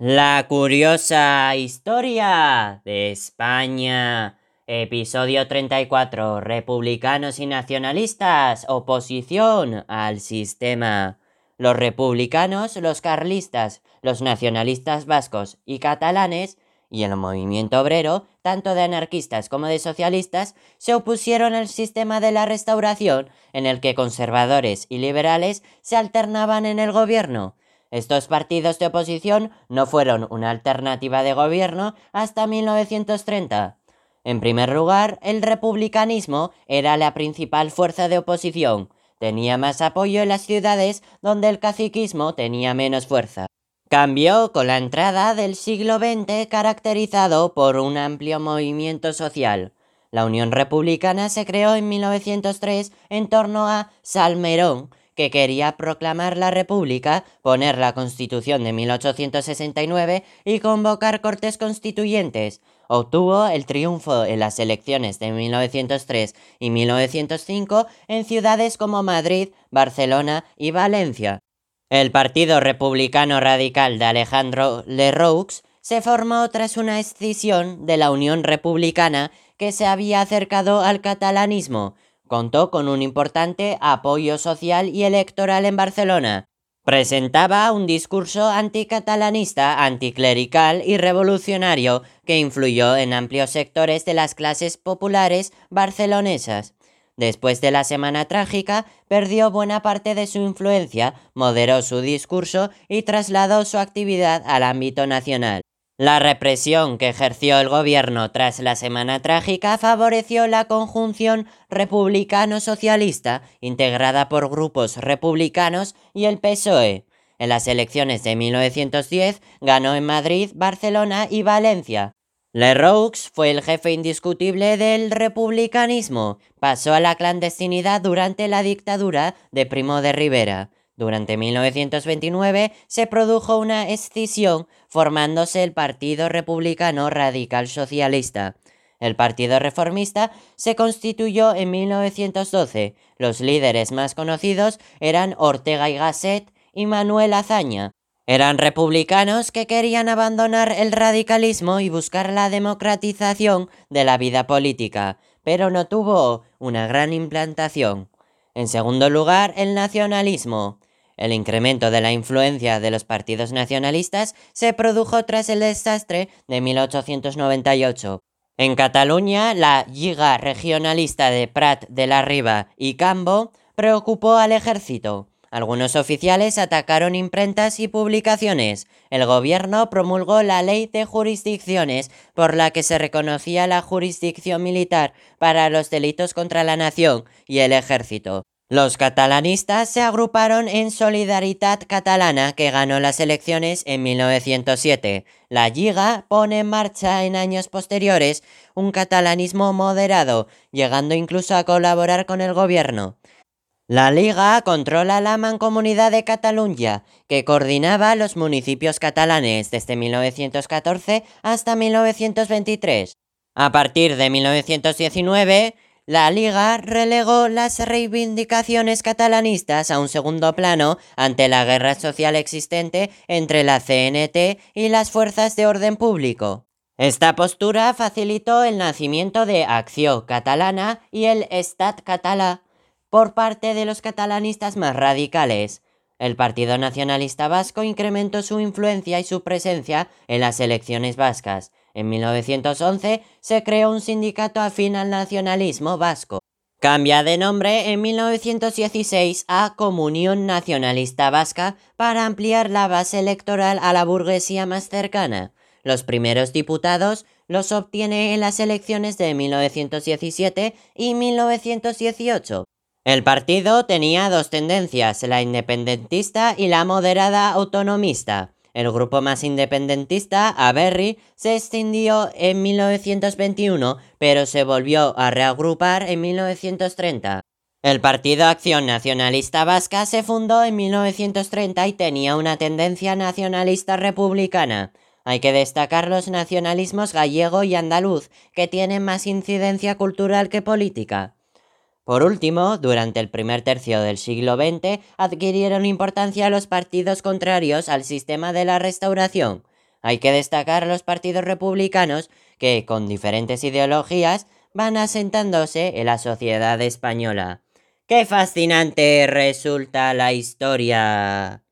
La curiosa historia de España. Episodio 34. Republicanos y nacionalistas. Oposición al sistema. Los republicanos, los carlistas, los nacionalistas vascos y catalanes y el movimiento obrero, tanto de anarquistas como de socialistas, se opusieron al sistema de la restauración en el que conservadores y liberales se alternaban en el gobierno. Estos partidos de oposición no fueron una alternativa de gobierno hasta 1930. En primer lugar, el republicanismo era la principal fuerza de oposición. Tenía más apoyo en las ciudades donde el caciquismo tenía menos fuerza. Cambió con la entrada del siglo XX caracterizado por un amplio movimiento social. La Unión Republicana se creó en 1903 en torno a Salmerón, que quería proclamar la República, poner la Constitución de 1869 y convocar cortes constituyentes. Obtuvo el triunfo en las elecciones de 1903 y 1905 en ciudades como Madrid, Barcelona y Valencia. El Partido Republicano Radical de Alejandro Lerroux se formó tras una escisión de la Unión Republicana que se había acercado al catalanismo. Contó con un importante apoyo social y electoral en Barcelona. Presentaba un discurso anticatalanista, anticlerical y revolucionario que influyó en amplios sectores de las clases populares barcelonesas. Después de la Semana Trágica, perdió buena parte de su influencia, moderó su discurso y trasladó su actividad al ámbito nacional. La represión que ejerció el gobierno tras la Semana Trágica favoreció la conjunción republicano-socialista, integrada por grupos republicanos y el PSOE. En las elecciones de 1910 ganó en Madrid, Barcelona y Valencia. Leroux fue el jefe indiscutible del republicanismo. Pasó a la clandestinidad durante la dictadura de Primo de Rivera. Durante 1929 se produjo una escisión formándose el Partido Republicano Radical Socialista. El Partido Reformista se constituyó en 1912. Los líderes más conocidos eran Ortega y Gasset y Manuel Azaña. Eran republicanos que querían abandonar el radicalismo y buscar la democratización de la vida política, pero no tuvo una gran implantación. En segundo lugar, el nacionalismo. El incremento de la influencia de los partidos nacionalistas se produjo tras el desastre de 1898. En Cataluña, la Lliga regionalista de Prat de la Riba y Cambo preocupó al ejército. Algunos oficiales atacaron imprentas y publicaciones. El gobierno promulgó la ley de jurisdicciones por la que se reconocía la jurisdicción militar para los delitos contra la nación y el ejército. Los catalanistas se agruparon en Solidaridad Catalana que ganó las elecciones en 1907. La Lliga pone en marcha en años posteriores un catalanismo moderado, llegando incluso a colaborar con el gobierno. La Liga controla la Mancomunidad de Cataluña, que coordinaba los municipios catalanes desde 1914 hasta 1923. A partir de 1919, la Liga relegó las reivindicaciones catalanistas a un segundo plano ante la guerra social existente entre la CNT y las fuerzas de orden público. Esta postura facilitó el nacimiento de Acción Catalana y el Estat Català, por parte de los catalanistas más radicales. El Partido Nacionalista Vasco incrementó su influencia y su presencia en las elecciones vascas. En 1911 se creó un sindicato afín al nacionalismo vasco. Cambia de nombre en 1916 a Comunión Nacionalista Vasca para ampliar la base electoral a la burguesía más cercana. Los primeros diputados los obtiene en las elecciones de 1917 y 1918. El partido tenía dos tendencias, la independentista y la moderada autonomista. El grupo más independentista, Aberri, se extinguió en 1921, pero se volvió a reagrupar en 1930. El Partido Acción Nacionalista Vasca se fundó en 1930 y tenía una tendencia nacionalista republicana. Hay que destacar los nacionalismos gallego y andaluz, que tienen más incidencia cultural que política. Por último, durante el primer tercio del siglo XX adquirieron importancia los partidos contrarios al sistema de la restauración. Hay que destacar los partidos republicanos que, con diferentes ideologías, van asentándose en la sociedad española. ¡Qué fascinante resulta la historia!